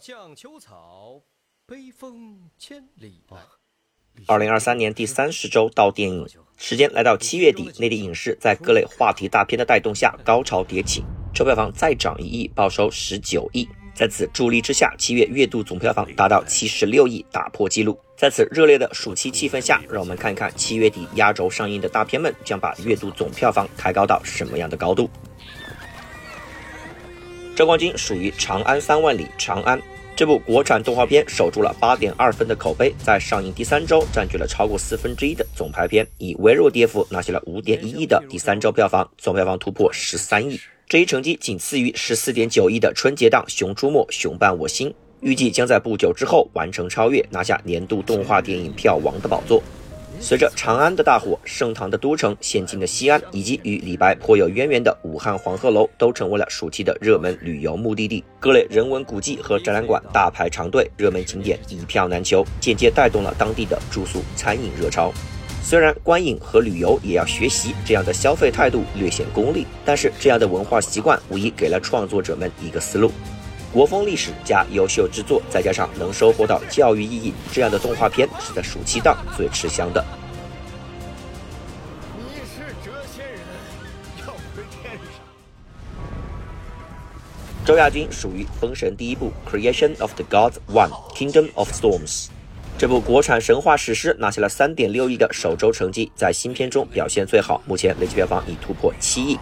上秋草，悲风千里来。二零二三年第三十周到电影时间来到七月底，内地影视在各类话题大片的带动下高潮迭起，周票房再涨一亿，报收十九亿。在此助力之下，七月月度总票房达到七十六亿，打破纪录。在此热烈的暑期气氛下，让我们看看七月底压轴上映的大片们将把月度总票房抬高到什么样的高度。赵光军属于《长安三万里》，长安这部国产动画片守住了八点二分的口碑，在上映第三周占据了超过四分之一的总排片，以微弱跌幅拿下了五点一亿的第三周票房，总票房突破十三亿，这一成绩仅次于十四点九亿的春节档《熊出没·熊伴我心》，预计将在不久之后完成超越，拿下年度动画电影票王的宝座。随着长安的大火，盛唐的都城、现今的西安，以及与李白颇有渊源的武汉黄鹤楼，都成为了暑期的热门旅游目的地。各类人文古迹和展览馆大排长队，热门景点一票难求，间接带动了当地的住宿、餐饮热潮。虽然观影和旅游也要学习，这样的消费态度略显功利，但是这样的文化习惯无疑给了创作者们一个思路。国风历史加优秀制作，再加上能收获到教育意义，这样的动画片是在暑期档最吃香的。你是谪仙人，要回天上。周亚军属于《封神》第一部《Creation of the Gods One: Kingdom of Storms》，这部国产神话史诗拿下了三点六亿的首周成绩，在新片中表现最好，目前累计票房已突破七亿。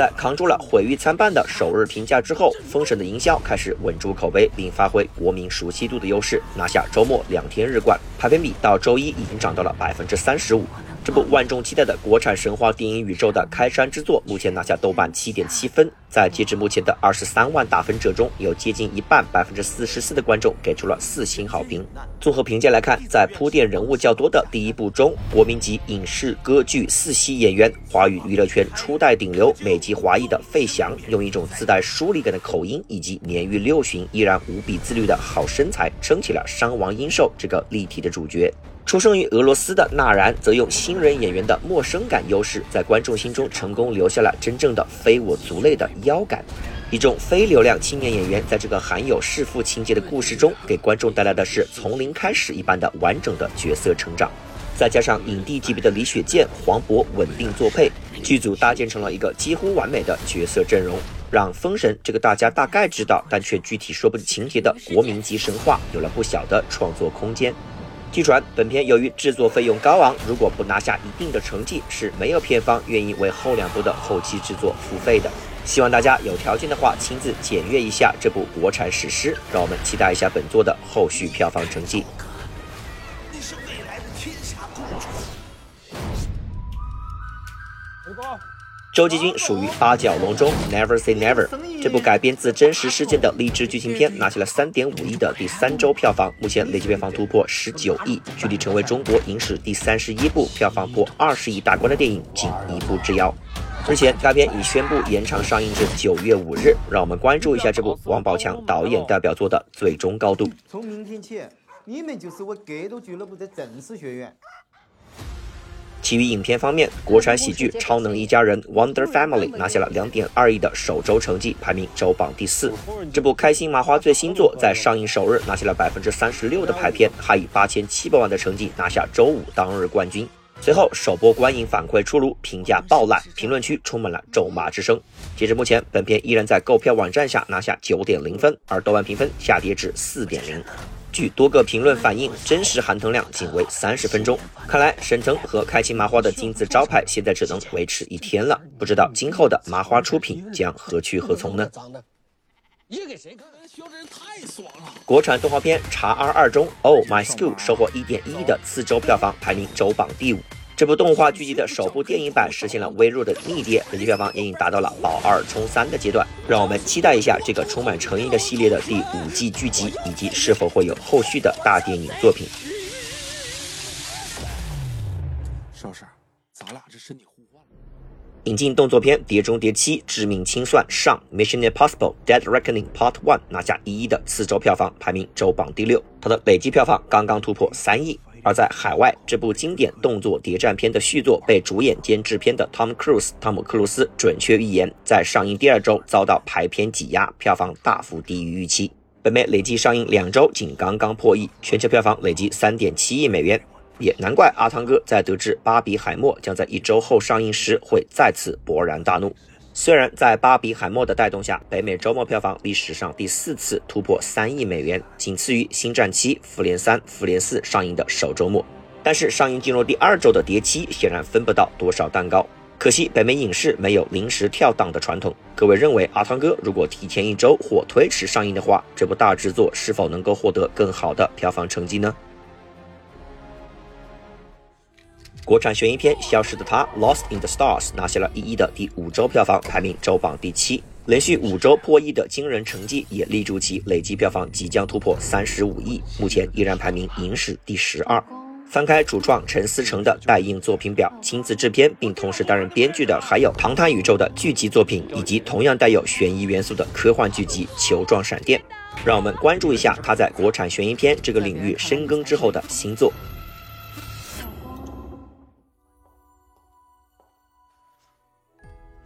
在扛住了毁誉参半的首日评价之后，《封神》的营销开始稳住口碑，并发挥国民熟悉度的优势，拿下周末两天日冠，排片比到周一已经涨到了百分之三十五。这部万众期待的国产神话电影宇宙的开山之作，目前拿下豆瓣七点七分，在截至目前的二十三万打分者中，有接近一半百分之四十四的观众给出了四星好评。综合评价来看，在铺垫人物较多的第一部中，国民级影视歌剧四栖演员、华语娱乐圈初代顶流、美籍华裔的费翔，用一种自带疏离感的口音以及年逾六旬依然无比自律的好身材，撑起了伤亡阴寿这个立体的主角。出生于俄罗斯的纳然，则用新人演员的陌生感优势，在观众心中成功留下了真正的非我族类的腰感。一众非流量青年演员在这个含有弑父情节的故事中，给观众带来的是从零开始一般的完整的角色成长。再加上影帝级别的李雪健、黄渤稳定作配，剧组搭建成了一个几乎完美的角色阵容，让《封神》这个大家大概知道但却具体说不清情节的国民级神话，有了不小的创作空间。据传，本片由于制作费用高昂，如果不拿下一定的成绩，是没有片方愿意为后两部的后期制作付费的。希望大家有条件的话，亲自检阅一下这部国产史诗，让我们期待一下本作的后续票房成绩。你是未来的天下公主。周继军属于八角笼中 Never Say Never 这部改编自真实事件的励志剧情片，拿下了三点五亿的第三周票房，目前累计票房突破十九亿，距离成为中国影史第三十一部票房破二十亿大关的电影仅一步之遥。日前，该片已宣布延长上映至九月五日，让我们关注一下这部王宝强导演代表作的最终高度。从明天起，你们就是我格斗俱乐部的正式学员。其余影片方面，国产喜剧《超能一家人》（Wonder Family） 拿下了两点二亿的首周成绩，排名周榜第四。这部开心麻花最新作在上映首日拿下了百分之三十六的排片，还以八千七百万的成绩拿下周五当日冠军。随后首播观影反馈出炉，评价爆烂，评论区充满了咒骂之声。截至目前，本片依然在购票网站下拿下九点零分，而豆瓣评分下跌至四点零。据多个评论反映，真实含糖量仅为三十分钟。看来沈腾和开心麻花的金字招牌现在只能维持一天了。不知道今后的麻花出品将何去何从呢？你给谁看？笑的人太爽了。国产动画片《茶 R 二》中，《Oh My School》收获一点一亿的次周票房，排名周榜第五。这部动画剧集的首部电影版实现了微弱的逆跌，累计票房也已达到了保二冲三的阶段。让我们期待一下这个充满诚意的系列的第五季剧集，以及是否会有后续的大电影作品。邵婶，咱俩这身体互换了。引进动作片《碟中谍七：致命清算》上，《Mission Impossible: Dead Reckoning Part One》拿下一亿的次周票房，排名周榜第六。它的累计票房刚刚突破三亿。而在海外，这部经典动作谍战片的续作被主演兼制片的 Tom Cruise 汤姆·克鲁斯准确预言，在上映第二周遭到排片挤压，票房大幅低于预期。北美累计上映两周仅刚刚破亿，全球票房累计三点七亿美元。也难怪阿汤哥在得知《巴比海默》将在一周后上映时，会再次勃然大怒。虽然在《巴比海默》的带动下，北美周末票房历史上第四次突破三亿美元，仅次于《星战七》《复联三》《复联四》上映的首周末，但是上映进入第二周的《碟七》显然分不到多少蛋糕。可惜北美影视没有临时跳档的传统。各位认为阿汤哥如果提前一周或推迟上映的话，这部大制作是否能够获得更好的票房成绩呢？国产悬疑片《消失的她》（Lost in the Stars） 拿下了一亿的第五周票房，排名周榜第七，连续五周破亿的惊人成绩也立住其累计票房即将突破三十五亿，目前依然排名影史第十二。翻开主创陈思诚的待映作品表，亲自制片并同时担任编剧的还有《唐探宇宙》的剧集作品，以及同样带有悬疑元素的科幻剧集《球状闪电》。让我们关注一下他在国产悬疑片这个领域深耕之后的新作。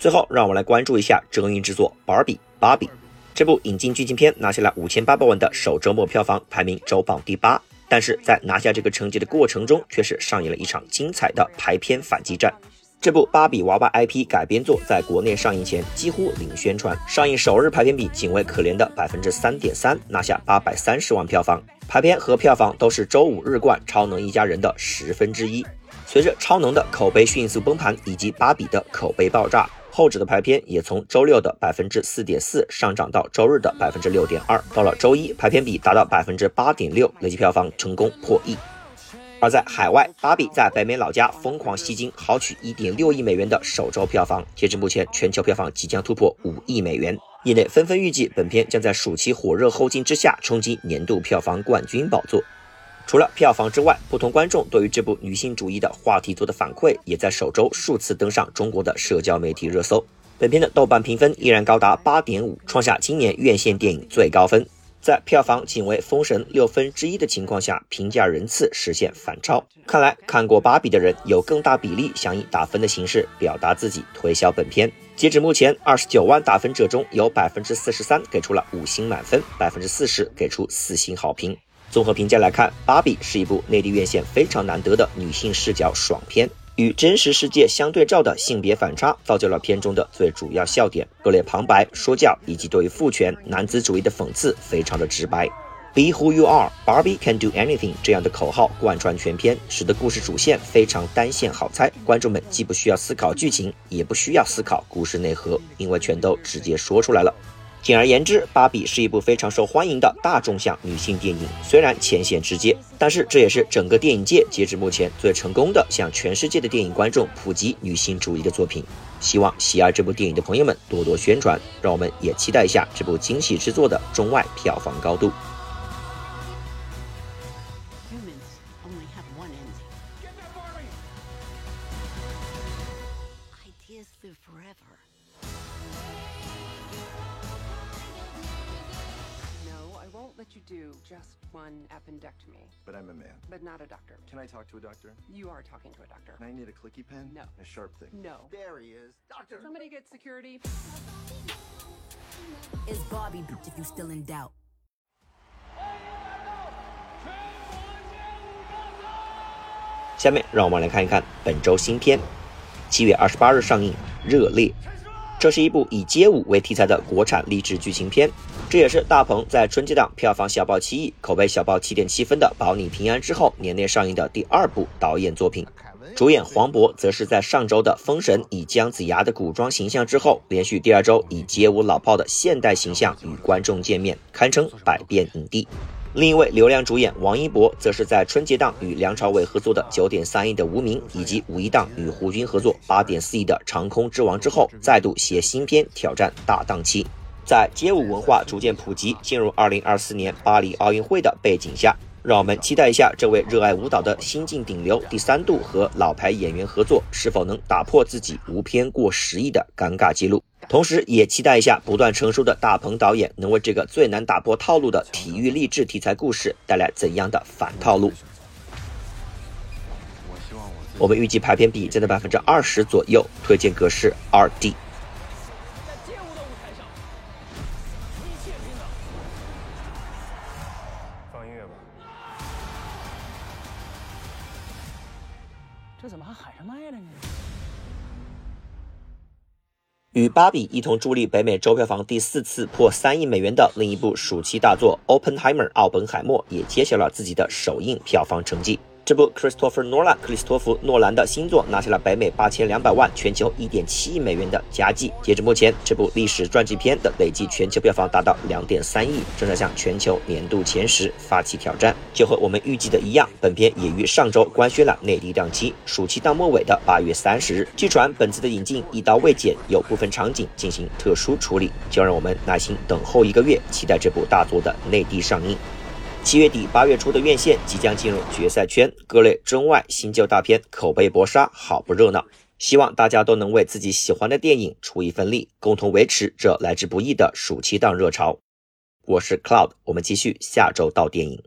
最后，让我们来关注一下哲映制作《芭比》芭比这部引进剧情片，拿下了五千八百万的首周末票房，排名周榜第八。但是在拿下这个成绩的过程中，却是上演了一场精彩的排片反击战。这部芭比娃娃 IP 改编作在国内上映前几乎零宣传，上映首日排片比仅为可怜的百分之三点三，拿下八百三十万票房。排片和票房都是周五日冠《超能一家人》的十分之一。随着《超能》的口碑迅速崩盘，以及《芭比》的口碑爆炸。后者的排片也从周六的百分之四点四上涨到周日的百分之六点二，到了周一排片比达到百分之八点六，累计票房成功破亿。而在海外，芭比在北美老家疯狂吸金，豪取一点六亿美元的首周票房，截至目前全球票房即将突破五亿美元。业内纷纷预计，本片将在暑期火热后劲之下冲击年度票房冠军宝座。除了票房之外，不同观众对于这部女性主义的话题做的反馈，也在首周数次登上中国的社交媒体热搜。本片的豆瓣评分依然高达八点五，创下今年院线电影最高分。在票房仅为《封神》六分之一的情况下，评价人次实现反超。看来看过《芭比》的人有更大比例想以打分的形式表达自己，推销本片。截止目前，二十九万打分者中有百分之四十三给出了五星满分，百分之四十给出四星好评。综合评价来看，《芭比》是一部内地院线非常难得的女性视角爽片，与真实世界相对照的性别反差，造就了片中的最主要笑点。各类旁白、说教以及对于父权、男子主义的讽刺，非常的直白。Be who you are, Barbie can do anything 这样的口号贯穿全片，使得故事主线非常单线好猜，观众们既不需要思考剧情，也不需要思考故事内核，因为全都直接说出来了。简而言之，《芭比》是一部非常受欢迎的大众向女性电影。虽然浅显直接，但是这也是整个电影界截至目前最成功的向全世界的电影观众普及女性主义的作品。希望喜爱这部电影的朋友们多多宣传，让我们也期待一下这部惊喜之作的中外票房高度。just one appendectomy. But I'm a man. But not a doctor. Can I talk to a doctor? You are talking to a doctor. Can I need a clicky pen? No. A sharp thing? No. There he is. Doctor! Somebody get security. It's Bobby, bitch, if you still in doubt. 下面让我们来看一看本周新片，七月二十八日上映《热烈》。 这是一部以街舞为题材的国产励志剧情片，这也是大鹏在春节档票房小爆七亿、口碑小爆七点七分的《保你平安》之后，年内上映的第二部导演作品。主演黄渤则是在上周的《封神》以姜子牙的古装形象之后，连续第二周以街舞老炮的现代形象与观众见面，堪称百变影帝。另一位流量主演王一博，则是在春节档与梁朝伟合作的九点三亿的《无名》，以及五一档与胡军合作八点四亿的《长空之王》之后，再度携新片挑战大档期。在街舞文化逐渐普及、进入二零二四年巴黎奥运会的背景下，让我们期待一下这位热爱舞蹈的新晋顶流第三度和老牌演员合作，是否能打破自己无片过十亿的尴尬记录。同时，也期待一下不断成熟的大鹏导演能为这个最难打破套路的体育励志题材故事带来怎样的反套路。我们预计排片比在百分之二十左右，推荐格式二 D。这怎么还喊上麦了呢？与《芭比》一同助力北美周票房第四次破三亿美元的另一部暑期大作《Oppenheimer》奥本海默也揭晓了自己的首映票房成绩。这部 Christopher Nolan 克里斯托弗诺兰的新作拿下了北美八千两百万、全球一点七亿美元的佳绩。截至目前，这部历史传记片的累计全球票房达到两点三亿，正在向全球年度前十发起挑战。就和我们预计的一样，本片也于上周官宣了内地档期，暑期档末尾的八月三十日。据传本次的引进一刀未剪，有部分场景进行特殊处理，就让我们耐心等候一个月，期待这部大作的内地上映。七月底八月初的院线即将进入决赛圈，各类中外新旧大片口碑搏杀，好不热闹。希望大家都能为自己喜欢的电影出一份力，共同维持这来之不易的暑期档热潮。我是 Cloud，我们继续下周到电影。